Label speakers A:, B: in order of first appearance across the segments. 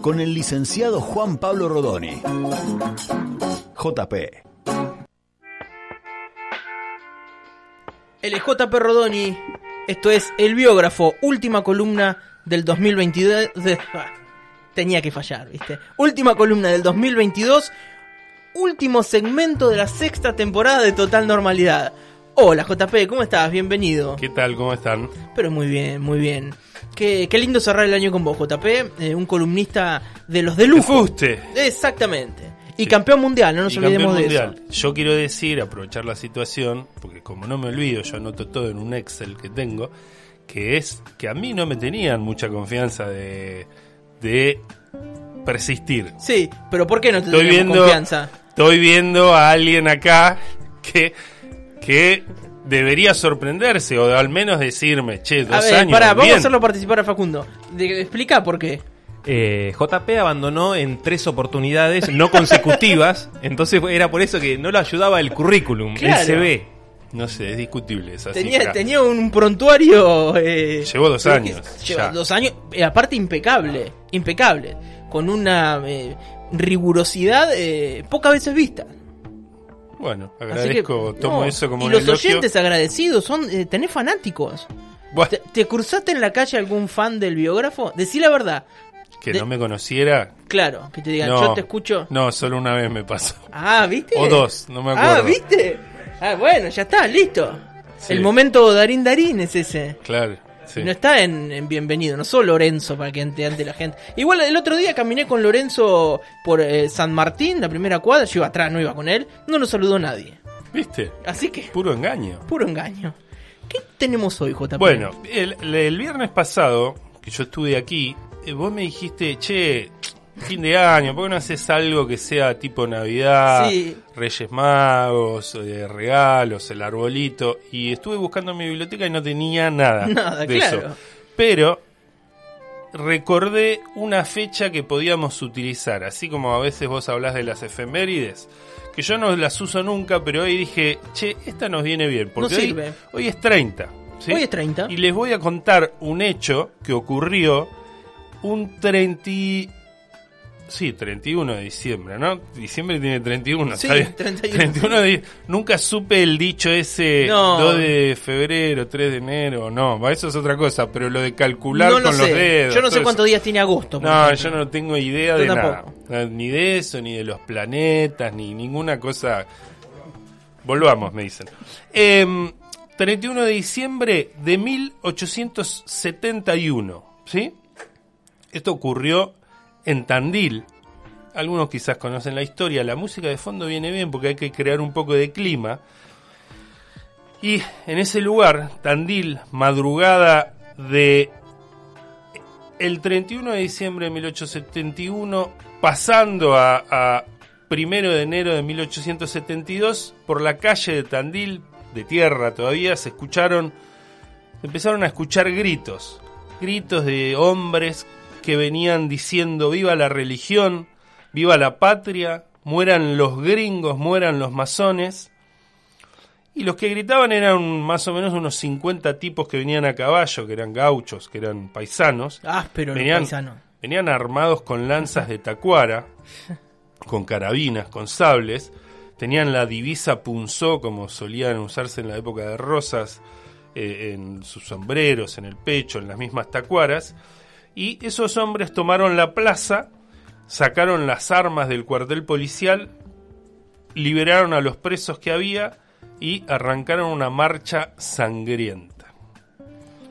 A: con el licenciado Juan Pablo Rodoni. JP.
B: LJP Rodoni, esto es El Biógrafo, última columna del 2022. de- ah, tenía que fallar, ¿viste? Última columna del 2022, último segmento de la sexta temporada de Total Normalidad. Hola JP, ¿cómo estás? Bienvenido.
C: ¿Qué tal? ¿Cómo están?
B: Pero muy bien, muy bien. Qué, qué lindo cerrar el año con vos, JP. eh, un columnista de los de lujo.
C: fuste.
B: Exactamente. Y
C: Sí.
B: campeón mundial, no nos
C: Y
B: olvidemos
C: campeón
B: de
C: mundial. Yo quiero decir, aprovechar la situación, porque como no me olvido, yo anoto todo en un Excel que tengo, que es que a mí no me tenían mucha confianza de, de persistir.
B: eso. Sí, pero ¿por qué no te
C: Estoy viendo,
B: confianza?
C: estoy viendo a alguien acá que, que debería sorprenderse o al menos decirme, che, dos
B: A ver,
C: años.
B: pará, vamos a hacerlo participar a Facundo. De- explica por qué.
D: Eh, JP abandonó en tres oportunidades no consecutivas, entonces era por eso que no lo ayudaba el currículum,
B: Claro.
D: el CV.
C: No sé, es discutible esa
B: Tenía,
C: cifra.
B: tenía un prontuario. eh,
C: Llevó dos años,
B: Lleva
C: ya.
B: dos años, eh, aparte impecable. Impecable. Con una eh, rigurosidad eh, pocas veces vista.
C: Bueno,
B: que,
C: agradezco, tomo
B: no,
C: eso como
B: Y los
C: elogio.
B: oyentes agradecidos son. eh, tenés fanáticos. ¿Te, te cruzaste en la calle algún fan del biógrafo? Decí la verdad.
C: que
B: de-
C: no me conociera.
B: Claro, que te digan,
C: No,
B: yo te escucho.
C: No, solo una vez me pasó.
B: Ah, ¿viste?
C: O dos, no me
B: Ah,
C: acuerdo.
B: ¿viste? Ah, bueno, ya está, listo.
C: Sí.
B: El momento Darín Darín es ese.
C: Claro, sí.
B: No está en, en Bienvenido, no solo Lorenzo para que ante, ante la gente. Igual el otro día caminé con Lorenzo por eh, San Martín, la primera cuadra, yo iba atrás, no iba con él, no nos saludó nadie.
C: ¿Viste?
B: Así que,
C: Puro engaño.
B: puro engaño. ¿Qué tenemos hoy, JP?
C: Bueno, el, el viernes pasado, que yo estuve aquí, eh, vos me dijiste, che, fin de año, ¿por qué no haces algo que sea tipo Navidad,
B: Sí.
C: Reyes Magos, eh, regalos, el arbolito? Y estuve buscando en mi biblioteca y no tenía nada,
B: Nada,
C: de
B: claro.
C: eso. Pero recordé una fecha que podíamos utilizar, así como a veces vos hablás de las efemérides, que yo no las uso nunca, pero hoy dije, che, esta nos viene bien, porque hoy- hoy es 30. ¿sí?
B: Hoy es 30.
C: Y les voy a contar un hecho que ocurrió un 30... Sí, 31 de diciembre, ¿no? Diciembre tiene 31,
B: Sí,
C: ¿está bien?
B: 31.
C: 31 de... Nunca supe el dicho ese
B: No.
C: 2 de febrero, 3 de enero, no, eso es otra cosa, pero lo de calcular
B: no lo
C: con
B: sé.
C: los dedos.
B: yo no sé cuántos
C: eso.
B: días tiene agosto.
C: No,
B: ejemplo.
C: yo no tengo idea
B: Yo
C: de
B: tampoco.
C: nada. Ni de eso, ni de los planetas, ni ninguna cosa. Volvamos, me dicen. Em, 31 de diciembre de 1871, ¿sí? Esto ocurrió en Tandil. Algunos quizás conocen la historia. La música de fondo viene bien porque hay que crear un poco de clima. Y en ese lugar, Tandil, madrugada de el 31 de diciembre de 1871, pasando a, a primero de enero de 1872, por la calle de Tandil, de tierra todavía, se escucharon, empezaron a escuchar gritos, gritos de hombres que venían diciendo viva la religión, viva la patria, mueran los gringos, mueran los masones. Y los que gritaban eran más o menos unos 50 tipos que venían a caballo, que eran gauchos, que eran paisanos.
B: Áspero, los
C: Venían,
B: paisanos.
C: venían armados con lanzas de tacuara, con carabinas, con sables. Tenían la divisa punzó, como solían usarse en la época de Rosas, eh, en sus sombreros, en el pecho, en las mismas tacuaras. Y esos hombres tomaron la plaza, sacaron las armas del cuartel policial, liberaron a los presos que había y arrancaron una marcha sangrienta.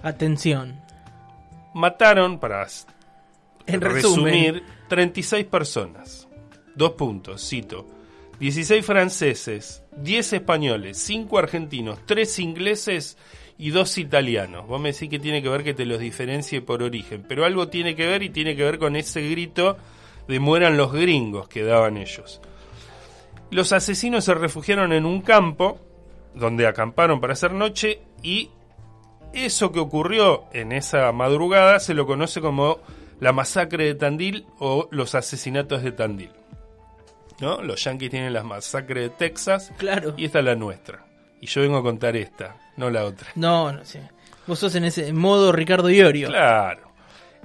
B: Atención.
C: Mataron, para
B: En resumen.
C: resumir, 36 personas. Dos puntos, cito. 16 franceses, 10 españoles, 5 argentinos, 3 ingleses y 2 italianos. Vos me decís que tiene que ver que te los diferencie por origen, pero algo tiene que ver y tiene que ver con ese grito de mueran los gringos que daban ellos. Los asesinos se refugiaron en un campo donde acamparon para hacer noche y eso que ocurrió en esa madrugada se lo conoce como la masacre de Tandil o los asesinatos de Tandil. ¿No? Los yanquis tienen la masacre de Texas
B: Claro.
C: y esta es la nuestra. Y yo vengo a contar esta, no la otra.
B: No, no sé. Vos sos en ese modo Ricardo Iorio.
C: Claro.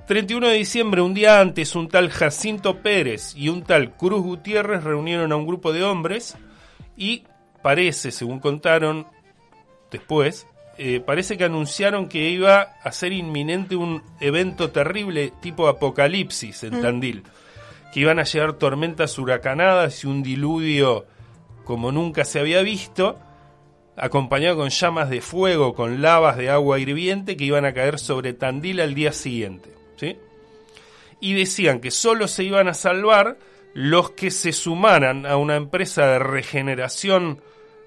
C: 31 de diciembre, un día antes, un tal Jacinto Pérez y un tal Cruz Gutiérrez reunieron a un grupo de hombres y parece, según contaron después, eh, parece que anunciaron que iba a ser inminente un evento terrible tipo apocalipsis en Tandil, que iban a llegar tormentas huracanadas y un diluvio como nunca se había visto, acompañado con llamas de fuego, con lavas de agua hirviente que iban a caer sobre Tandil al día siguiente. ¿sí? Y decían que solo se iban a salvar los que se sumaran a una empresa de regeneración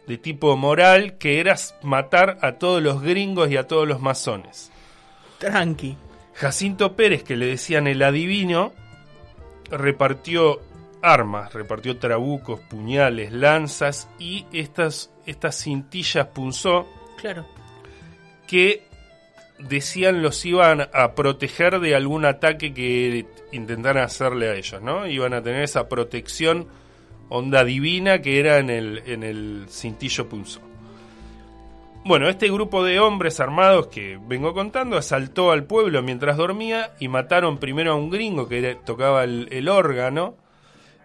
C: de tipo moral que era matar a todos los gringos y a todos los masones.
B: Tranqui.
C: Jacinto Pérez, que le decían el adivino, repartió armas, repartió trabucos, puñales, lanzas y estas, estas cintillas punzó
B: Claro.
C: que decían los iban a proteger de algún ataque que intentaran hacerle a ellos, ¿no? Iban a tener esa protección onda divina que era en el, en el cintillo punzó. Bueno, este grupo de hombres armados que vengo contando asaltó al pueblo mientras dormía y mataron primero a un gringo que tocaba el, el órgano.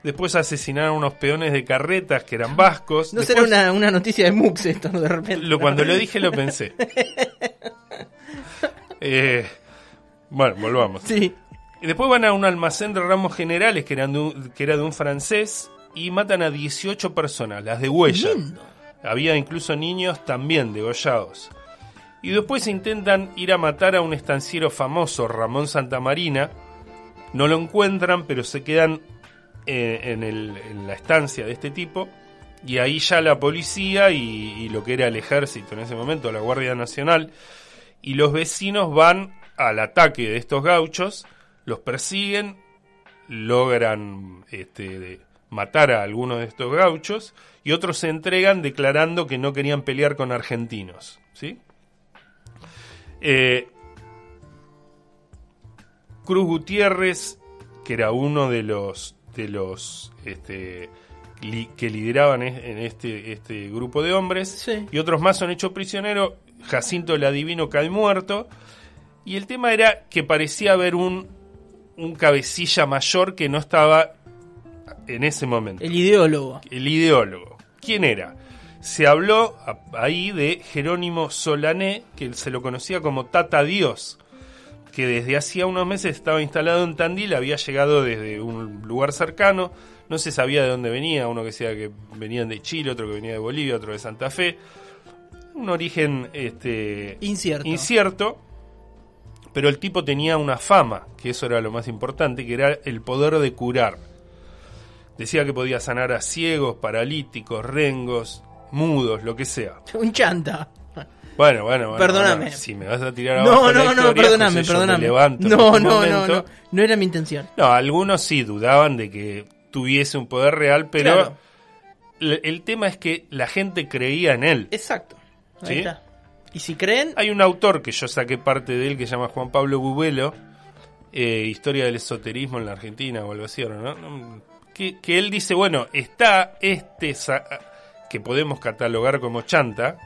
C: Después asesinaron a unos peones de carretas que eran vascos.
B: No
C: Después-
B: será una, una noticia de Mux esto, de repente.
C: lo, cuando lo dije lo pensé. Eh, bueno, volvamos.
B: Sí.
C: Y después van a un almacén de ramos generales que, eran de un- que era de un francés y matan a 18 personas, las de huella.
B: Lindo.
C: Había incluso niños también degollados. Y después intentan ir a matar a un estanciero famoso, Ramón Santamarina. No lo encuentran, pero se quedan en, la estancia de este tipo. Y ahí ya la policía y, lo que era el ejército en ese momento, la Guardia Nacional, y los vecinos van al ataque de estos gauchos, los persiguen, logran este, matar a algunos de estos gauchos y otros se entregan declarando que no querían pelear con argentinos. ¿sí? Eh, Cruz Gutiérrez, que era uno de los de los este, li- que lideraban en este, este grupo de hombres,
B: Sí.
C: y otros más son hechos prisioneros. Jacinto el adivino cae muerto. Y el tema era que parecía haber un, un cabecilla mayor que no estaba en ese momento
B: El ideólogo.
C: el ideólogo. ¿Quién era? Se habló ahí de Jerónimo Solané, que se lo conocía como Tata Dios, que desde hacía unos meses estaba instalado en Tandil, había llegado desde un lugar cercano, no se sabía de dónde venía, uno que decía que venían de Chile, otro que venía de Bolivia, otro de Santa Fe. Un origen este,
B: Incierto.
C: incierto, pero el tipo tenía una fama, que eso era lo más importante, que era el poder de curar. Decía que podía sanar a ciegos, paralíticos, rengos, mudos, lo que sea.
B: Un chanta.
C: Bueno, bueno, bueno.
B: Perdóname.
C: bueno, si me vas a tirar
B: No,
C: la
B: no, no,
C: historia,
B: perdóname,
C: José,
B: perdóname. No, no, no, no. No era mi intención.
C: No, algunos sí dudaban de que tuviese un poder real, pero
B: Claro.
C: el, el tema es que la gente creía en él.
B: Exacto. Ahí
C: ¿Sí?
B: está. Y si creen,
C: Hay un autor que yo saqué parte de él que se llama Juan Pablo Bubelo, eh, Historia del Esoterismo en la Argentina o algo así, ¿no? No, Que, que él dice, bueno, está este que podemos catalogar como chanta,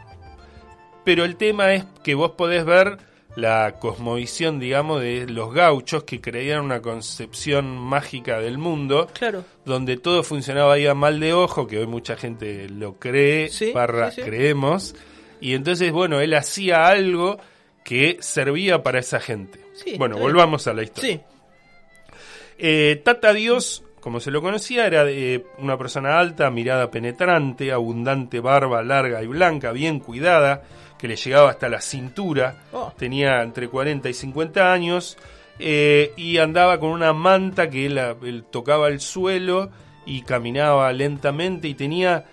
C: pero el tema es que vos podés ver la cosmovisión, digamos, de los gauchos que creían una concepción mágica del mundo,
B: claro.
C: donde todo funcionaba ahí a mal de ojo, que hoy mucha gente lo cree,
B: Sí,
C: barra
B: sí, sí.
C: creemos, y entonces, bueno, él hacía algo que servía para esa gente. Bueno, volvamos a la historia. Eh, Tata Dios, como se lo conocía, era eh, una persona alta, mirada penetrante, abundante barba larga y blanca, bien cuidada, que le llegaba hasta la cintura.
B: Oh.
C: Tenía entre 40 y 50 años eh, y andaba con una manta que él, él tocaba el suelo y caminaba lentamente y tenía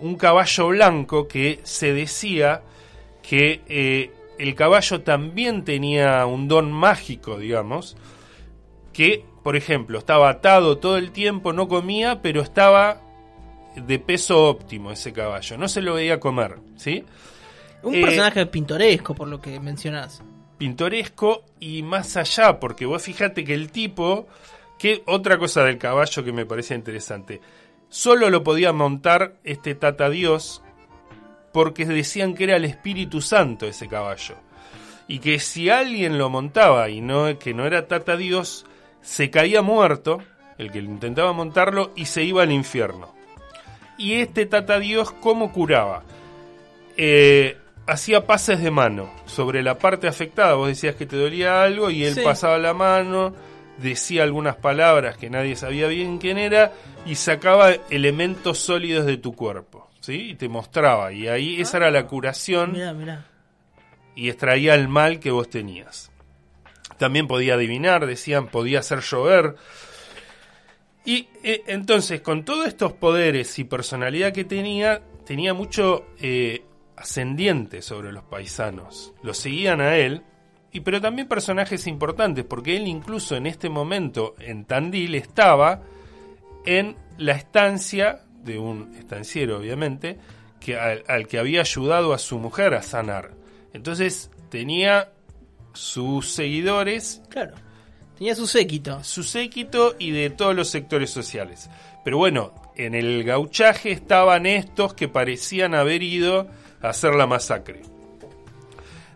C: un caballo blanco que se decía que eh, el caballo también tenía un don mágico, digamos, que por ejemplo, estaba atado todo el tiempo, no comía, pero estaba de peso óptimo ese caballo, no se lo veía comer, ¿sí?
B: Un
C: Eh,
B: personaje pintoresco, por lo que mencionás.
C: pintoresco y más allá, porque vos fíjate que el tipo, que otra cosa del caballo que me parece interesante, solo lo podía montar este Tata Dios porque decían que era el Espíritu Santo ese caballo. Y que si alguien lo montaba y no que no era Tata Dios, se caía muerto, el que intentaba montarlo, y se iba al infierno. Y este Tata Dios, ¿cómo curaba? Eh, hacía pases de mano sobre la parte afectada. Vos decías que te dolía algo y él
B: Sí.
C: pasaba la mano, decía algunas palabras que nadie sabía bien quién era y sacaba elementos sólidos de tu cuerpo. ¿Sí? Y te mostraba. Y ahí esa era la curación
B: Mirá, mirá.
C: y extraía el mal que vos tenías. También podía adivinar, decían, podía hacer llover. Y eh, entonces, con todos estos poderes y personalidad que tenía, tenía mucho eh, ascendiente sobre los paisanos. Lo seguían a él, y pero también personajes importantes, porque él incluso en este momento en Tandil estaba en la estancia de un estanciero, obviamente, que al, al que había ayudado a su mujer a sanar. Entonces tenía sus seguidores,
B: Claro. Tenía su séquito.
C: su séquito y de todos los sectores sociales. Pero bueno, en el gauchaje estaban estos que parecían haber ido hacer la masacre.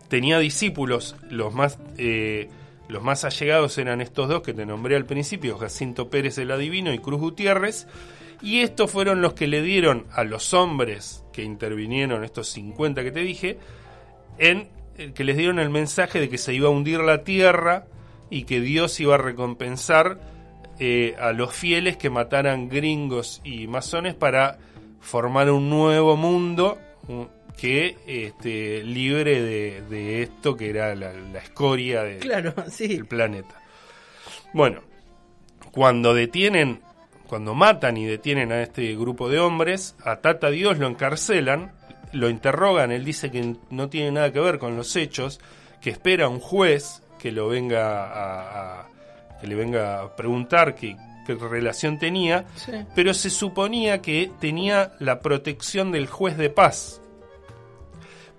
C: Tenía discípulos, los más, eh, los más allegados eran estos dos que te nombré al principio, Jacinto Pérez el Adivino y Cruz Gutiérrez, y estos fueron los que le dieron a los hombres que intervinieron, estos 50 que te dije, en eh, que les dieron el mensaje de que se iba a hundir la tierra y que Dios iba a recompensar eh, a los fieles que mataran gringos y masones para formar un nuevo mundo un- que este, libre de, de esto que era la, la escoria de-
B: Claro, sí.
C: del planeta. Bueno, cuando detienen, cuando matan y detienen a este grupo de hombres, a Tata Dios lo encarcelan, lo interrogan, él dice que no tiene nada que ver con los hechos, que espera un juez que lo venga a, a- que le venga a preguntar qué, qué relación tenía,
B: Sí.
C: pero se suponía que tenía la protección del juez de paz.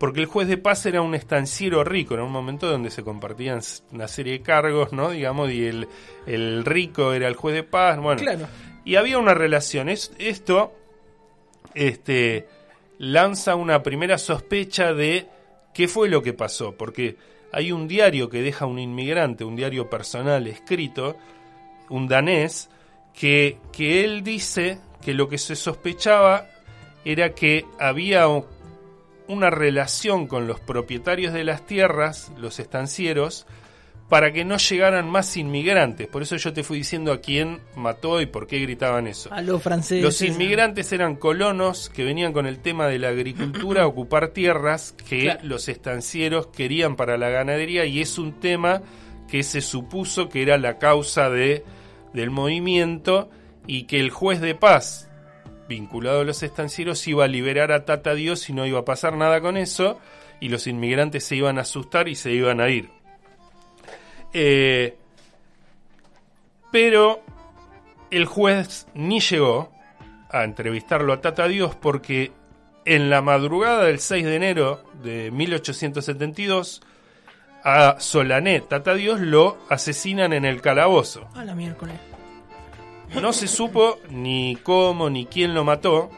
C: Porque el juez de paz era un estanciero rico, en un momento donde se compartían una serie de cargos, ¿no? Digamos, y el, el rico era el juez de paz, bueno.
B: Claro.
C: Y había una relación. Es, esto este, lanza una primera sospecha de qué fue lo que pasó, porque hay un diario que deja un inmigrante, un diario personal escrito, un danés, que, que él dice que lo que se sospechaba era que había una relación con los propietarios de las tierras, los estancieros, para que no llegaran más inmigrantes. Por eso yo te fui diciendo a quién mató y por qué gritaban eso.
B: A los franceses.
C: Los inmigrantes eran colonos que venían con el tema de la agricultura a ocupar tierras que
B: Claro.
C: los estancieros querían para la ganadería y es un tema que se supuso que era la causa de, del movimiento y que el juez de paz vinculado a los estancieros iba a liberar a Tata Dios y no iba a pasar nada con eso y los inmigrantes se iban a asustar y se iban a ir. Eh, pero el juez ni llegó a entrevistarlo a Tata Dios porque en la madrugada del 6 de enero de 1872 a Solané Tata Dios lo asesinan en el calabozo.
B: A la miércoles.
C: No se supo ni cómo ni quién lo mató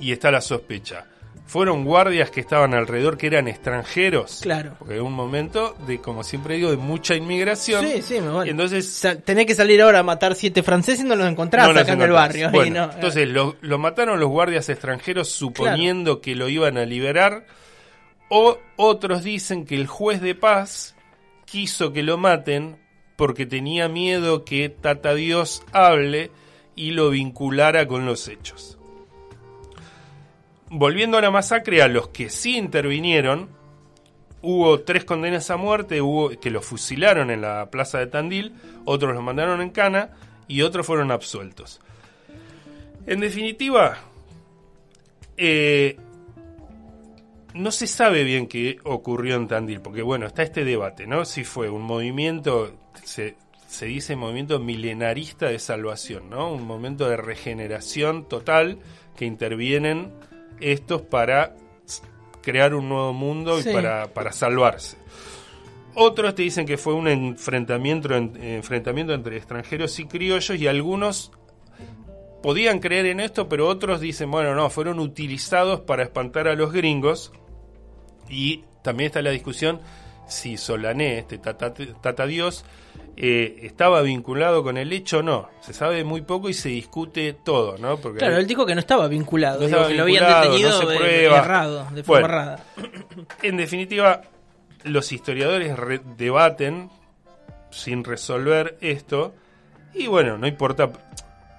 C: y está la sospecha. Fueron guardias que estaban alrededor que eran extranjeros.
B: Claro.
C: Porque en un momento de, como siempre digo, de mucha inmigración.
B: Sí, sí, me vale.
C: Entonces
B: tenés que salir ahora a matar siete franceses y no los encontrás
C: no los
B: acá en el barrio.
C: Bueno,
B: y no- eh.
C: entonces lo, lo mataron los guardias extranjeros suponiendo que lo iban a liberar. O otros dicen que el juez de paz quiso que lo maten porque tenía miedo que Tata Dios hable y lo vinculara con los hechos. Volviendo a la masacre, a los que sí intervinieron, hubo tres condenas a muerte, hubo que los fusilaron en la plaza de Tandil, otros los mandaron en cana y otros fueron absueltos. En definitiva, eh, no se sabe bien qué ocurrió en Tandil, porque bueno, está este debate, ¿no? Si fue un movimiento, se, se dice movimiento milenarista de salvación, ¿no? Un momento de regeneración total que intervienen estos para crear un nuevo mundo
B: Sí.
C: y para, para salvarse. Otros te dicen que fue un enfrentamiento, en- enfrentamiento entre extranjeros y criollos y algunos podían creer en esto, pero otros dicen, bueno, no, fueron utilizados para espantar a los gringos. Y también está la discusión si Solané, este tata, tata dios, eh, estaba vinculado con el hecho o no. Se sabe muy poco y se discute todo, ¿no? Porque
B: Claro, él dijo que no estaba vinculado,
C: No
B: digo, que lo habían detenido
C: no se
B: de-
C: prueba.
B: errado, de forma
C: Bueno.
B: errada.
C: En definitiva, los historiadores re- debaten sin resolver esto. Y bueno, no importa.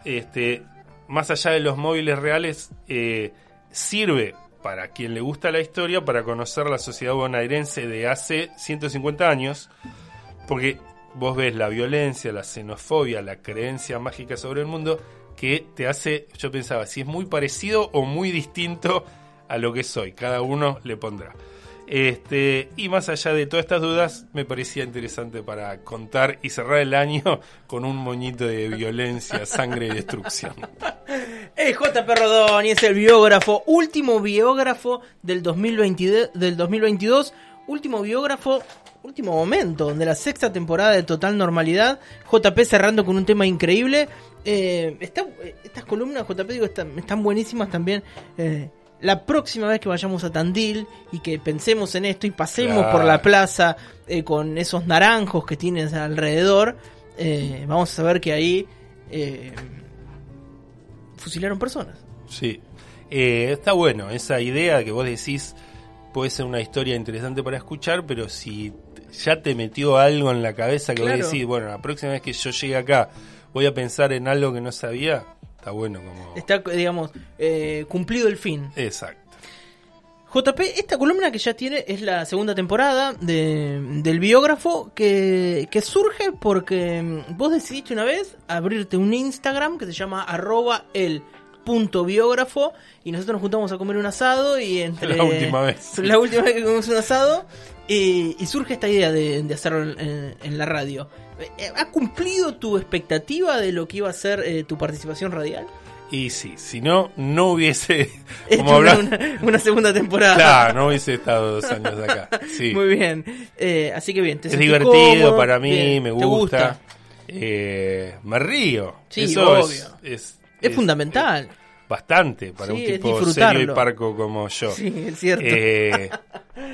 C: Este, más allá de los móviles reales, eh, sirve para quien le gusta la historia para conocer la sociedad bonaerense de hace 150 años. Porque vos ves la violencia, la xenofobia, la creencia mágica sobre el mundo que te hace, yo pensaba, si es muy parecido o muy distinto a lo que soy. Cada uno le pondrá. Este, y más allá de todas estas dudas, me parecía interesante para contar y cerrar el año con un moñito de violencia, sangre y destrucción.
B: Es JP Rodón y es el biógrafo, último biógrafo del 2022, del 2022, último biógrafo, último momento de la sexta temporada de Total Normalidad. JP cerrando con un tema increíble. Eh, estas columnas, JP, digo, están, están buenísimas también. eh, la próxima vez que vayamos a Tandil y que pensemos en esto y pasemos
C: Claro.
B: por la plaza eh, con esos naranjos que tienes alrededor, vamos a saber que ahí fusilaron personas.
C: Sí, Eh, está bueno esa idea que vos decís puede ser una historia interesante para escuchar, pero si ya te metió algo en la cabeza que
B: Claro.
C: vos decís, bueno, la próxima vez que yo llegue acá voy a pensar en algo que no sabía, está bueno como...
B: Está, digamos, eh, cumplido el fin.
C: Exacto.
B: JP, esta columna que ya tiene es la segunda temporada de- del biógrafo que, que surge porque mm, vos decidiste una vez abrirte un Instagram que se llama arroba el punto biógrafo y nosotros nos juntamos a comer un asado y entre
C: La última vez.
B: la última vez que comimos un asado y, y surge esta idea de, de hacerlo en, la radio. Eh, ¿Ha cumplido tu expectativa de lo que iba a ser eh, tu participación radial?
C: Y sí, si no, no hubiese... Como
B: una,
C: hablar...
B: una- una segunda temporada.
C: Claro, no hubiese estado dos años acá. Sí.
B: Muy bien. Eh, así que bien, te
C: Es divertido
B: cómodo,
C: para mí,
B: bien,
C: me
B: ¿te
C: gusta. Eh, me río.
B: Sí,
C: Eso
B: obvio.
C: es, es,
B: Es fundamental.
C: bastante para
B: Sí,
C: un
B: es
C: tipo serio y parco como yo.
B: Sí, es cierto.
C: Eh,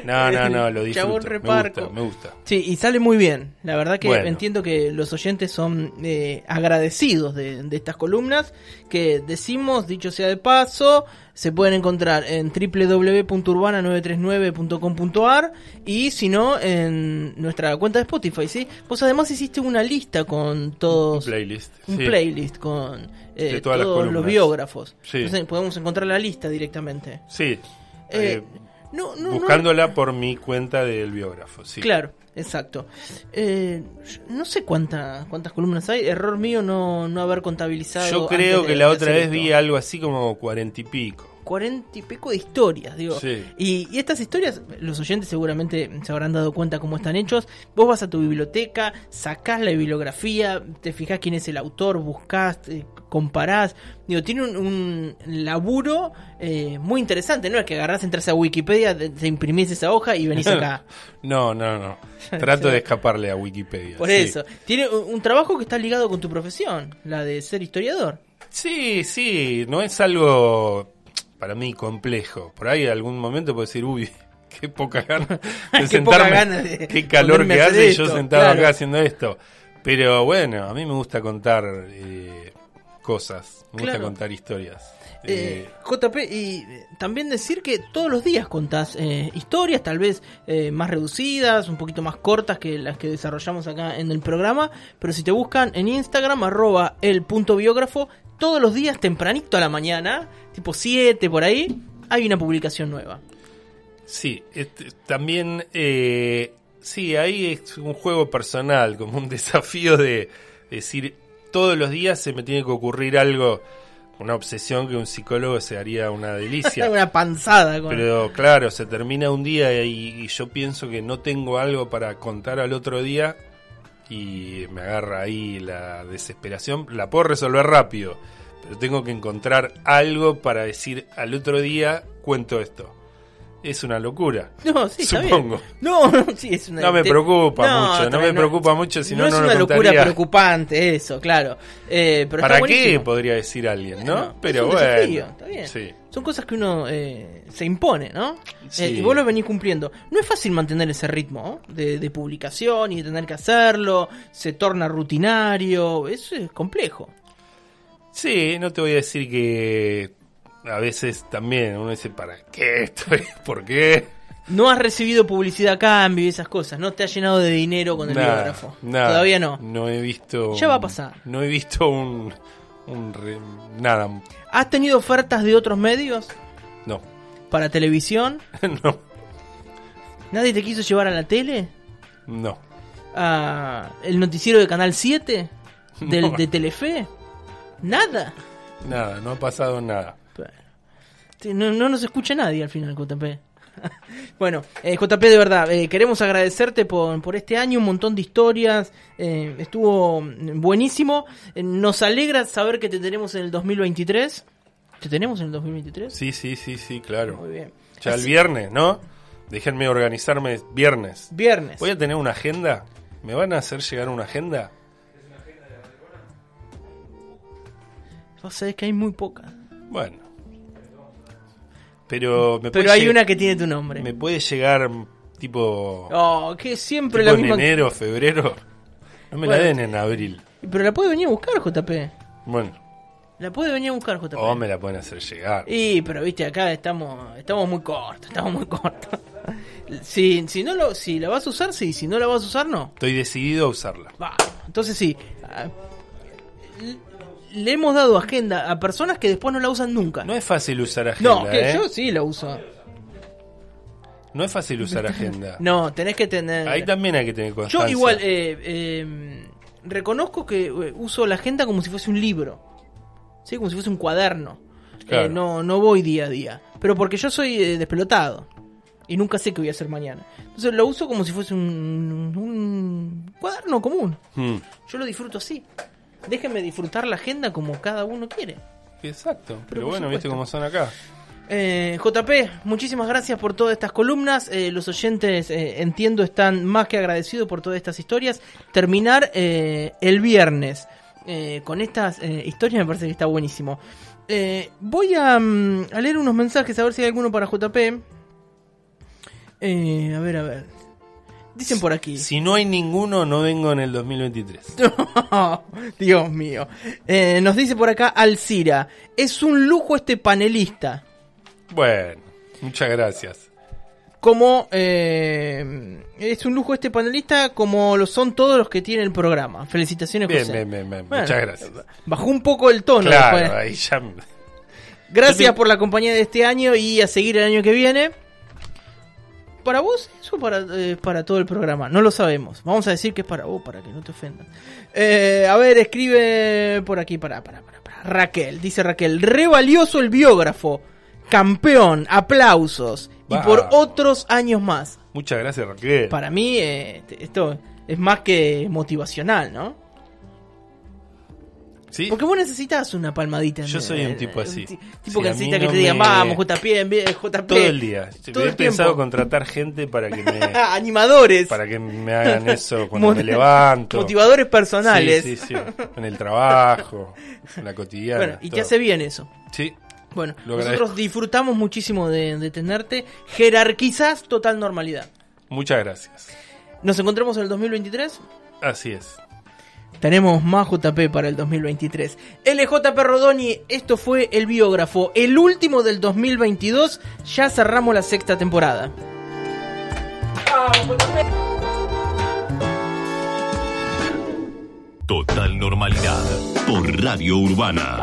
C: no, no, no, lo
B: chabón
C: disfruto. Me gusta, me gusta.
B: Sí, y sale muy bien. La verdad que
C: Bueno.
B: entiendo que los oyentes son eh, agradecidos de, de estas columnas que decimos, dicho sea de paso, se pueden encontrar en www.urbana939.com.ar y si no en nuestra cuenta de Spotify, ¿sí? Vos además hiciste una lista con todos
C: Un playlist.
B: un
C: sí.
B: playlist con eh, todos los biógrafos.
C: Sí.
B: Entonces podemos encontrar la lista directamente.
C: Sí.
B: Eh, No,
C: buscándola por mi cuenta del biógrafo. Sí.
B: Claro, exacto. Eh, no sé cuánta, cuántas columnas hay. Error mío no, no haber contabilizado.
C: Yo creo que la otra vez
B: esto.
C: vi algo así como cuarenta y pico.
B: Cuarenta y pico de historias, digo.
C: Sí.
B: Y, y estas historias, los oyentes seguramente se habrán dado cuenta cómo están hechos. Vos vas a tu biblioteca, sacás la bibliografía, te fijás quién es el autor, buscás, eh, comparás. Digo, tiene un, un laburo eh, muy interesante, ¿no? Es que agarrás, entras a Wikipedia, te, te imprimís esa hoja y venís acá.
C: No, no, no. Trato de escaparle a Wikipedia.
B: Por
C: sí.
B: eso. Tiene un, un trabajo que está ligado con tu profesión, la de ser historiador.
C: Sí, sí, no es algo para mí complejo. Por ahí algún momento puedo decir, uy, qué poca ganas de
B: Qué
C: sentarme.
B: poca ganas de
C: qué calor que hace yo sentado
B: claro.
C: acá haciendo esto. Pero bueno, a mí me gusta contar eh, cosas, me gusta contar historias.
B: Eh,
C: Eh,
B: JP, y eh, también decir que todos los días contás eh, historias, tal vez eh, más reducidas, un poquito más cortas que las que desarrollamos acá en el programa, pero si te buscan en Instagram, arroba el punto biógrafo, todos los días tempranito a la mañana, tipo 7 por ahí, hay una publicación nueva.
C: Sí, este, también, eh, sí, ahí es un juego personal, como un desafío de decir, todos los días se me tiene que ocurrir algo, una obsesión que un psicólogo se haría una delicia.
B: una panzada con...
C: Pero claro, se termina un día y, y yo pienso que no tengo algo para contar al otro día y me agarra ahí la desesperación, la puedo resolver rápido, pero tengo que encontrar algo para decir al otro día cuento esto. Es una locura.
B: No, sí, está
C: Supongo.
B: bien. No, no, sí, es una...
C: No me preocupa mucho, no me preocupa mucho, si no,
B: es
C: no lo
B: una locura
C: contaría.
B: preocupante eso, claro. Eh, pero
C: ¿Para qué? Podría decir alguien, ¿no?
B: Bueno,
C: pero
B: es un
C: bueno.
B: desafío, está bien.
C: Sí.
B: Son cosas que uno eh, se impone, ¿no?
C: Sí.
B: Eh, y vos lo venís cumpliendo. No es fácil mantener ese ritmo ¿no? de, de publicación y de tener que hacerlo. Se torna rutinario. Eso es complejo.
C: Sí, no te voy a decir que a veces también uno dice, ¿para qué estoy? ¿Por qué?
B: No has recibido publicidad a cambio y esas cosas. No te has llenado de dinero con el biógrafo. Todavía no.
C: No he visto.
B: Ya va a pasar.
C: No he visto un. un re- nada.
B: ¿Has tenido ofertas de otros medios
C: No.
B: para televisión?
C: no.
B: ¿Nadie te quiso llevar a la tele?
C: No.
B: ¿A el noticiero de Canal 7? Del,
C: No.
B: ¿De Telefe? ¿Nada?
C: Nada, no ha pasado nada.
B: No, no nos escucha nadie al final, JP. bueno, eh, JP, de verdad, eh, queremos agradecerte por, por este año, un montón de historias, eh, estuvo buenísimo. Eh, nos alegra saber que te tenemos en el 2023. ¿Te tenemos en el 2023?
C: Sí, sí, sí, sí, claro.
B: Muy bien.
C: Ya el viernes, ¿no? Déjenme organizarme viernes.
B: Viernes.
C: ¿Voy a tener una agenda? ¿Me van a hacer llegar una agenda?
B: Vos sabés que hay muy pocas.
C: Bueno. Pero me
B: Pero hay una que tiene tu nombre.
C: Me puede llegar tipo,
B: Oh, que siempre
C: tipo
B: la
C: en
B: misma.
C: enero, febrero. No me
B: Bueno.
C: la den en abril.
B: Pero la puede venir a buscar, JP.
C: Bueno,
B: La puede venir a buscar, JP.
C: o me la pueden hacer llegar.
B: Y, pero viste, acá estamos estamos muy cortos, estamos muy cortos. Si, si, no lo, si la vas a usar, sí. Si no la vas a usar, no.
C: Estoy decidido a usarla.
B: Va, entonces sí. Le hemos dado agenda a personas que después no la usan nunca.
C: No es fácil usar agenda,
B: No, que
C: ¿eh?
B: yo sí la uso.
C: No es fácil usar agenda.
B: No, tenés que tener...
C: Ahí también hay que tener
B: Yo
C: constancia.
B: igual eh, eh, reconozco que uso la agenda como si fuese un libro, sí, como si fuese un cuaderno.
C: Claro.
B: No, no voy día a día, pero porque yo soy despelotado y nunca sé qué voy a hacer mañana. Entonces lo uso como si fuese un, un cuaderno común.
C: Hmm,
B: Yo lo disfruto así. Déjenme disfrutar la agenda como cada uno quiere.
C: Exacto. Pero, bueno, viste cómo son acá.
B: Eh, JP, muchísimas gracias por todas estas columnas. Eh, los oyentes, eh, entiendo, están más que agradecidos por todas estas historias. Terminar eh, el viernes eh, con estas historias me parece que está buenísimo. Voy a, mm, a leer unos mensajes a ver si hay alguno para JP. Eh, a ver, a ver. Dicen por aquí.
C: Si no hay ninguno, no vengo en el 2023.
B: Dios mío. Eh, nos dice por acá Alcira. Es un lujo este panelista.
C: Bueno, muchas gracias.
B: como eh, es un lujo este panelista como lo son todos los que tiene el programa. Felicitaciones,
C: Bien,
B: José.
C: bien, bien, bien.
B: Bueno,
C: Muchas gracias.
B: Bajó un poco el tono
C: Claro,
B: después.
C: ahí ya.
B: Gracias
C: te-
B: por la compañía de este año y a seguir el año que viene. ¿Para vos eso o para, eh, para todo el programa? No lo sabemos. Vamos a decir que es para vos, para que no te ofendas. Eh, a ver, escribe por aquí, para, para, para, para. Raquel, dice Raquel, re valioso el biógrafo, campeón, aplausos y por otros años más.
C: Muchas gracias, Raquel.
B: Para mí eh, esto es más que motivacional, ¿no?
C: ¿Sí?
B: Porque vos necesitas una palmadita. en
C: Yo soy un
B: en-
C: tipo así.
B: Tipo
C: Sí,
B: que necesita que
C: no
B: te digan,
C: me-
B: vamos, JP, JP.
C: Todo el día.
B: Todo
C: He pensado contratar gente para que me,
B: Animadores.
C: para que me hagan eso cuando me levanto.
B: Motivadores personales.
C: Sí, sí, sí. En el trabajo, en la cotidiana.
B: Bueno, y te
C: todo.
B: hace bien eso.
C: Sí,
B: Bueno,
C: Lo
B: nosotros
C: agradezco.
B: disfrutamos muchísimo de, de tenerte. Jerarquizás total normalidad.
C: muchas gracias.
B: Nos encontramos en el 2023.
C: Así es.
B: Tenemos más JP para el 2023. LJP Rodoni, esto fue el biógrafo, el último del 2022. Ya cerramos la sexta temporada.
A: Total normalidad por Radio Urbana.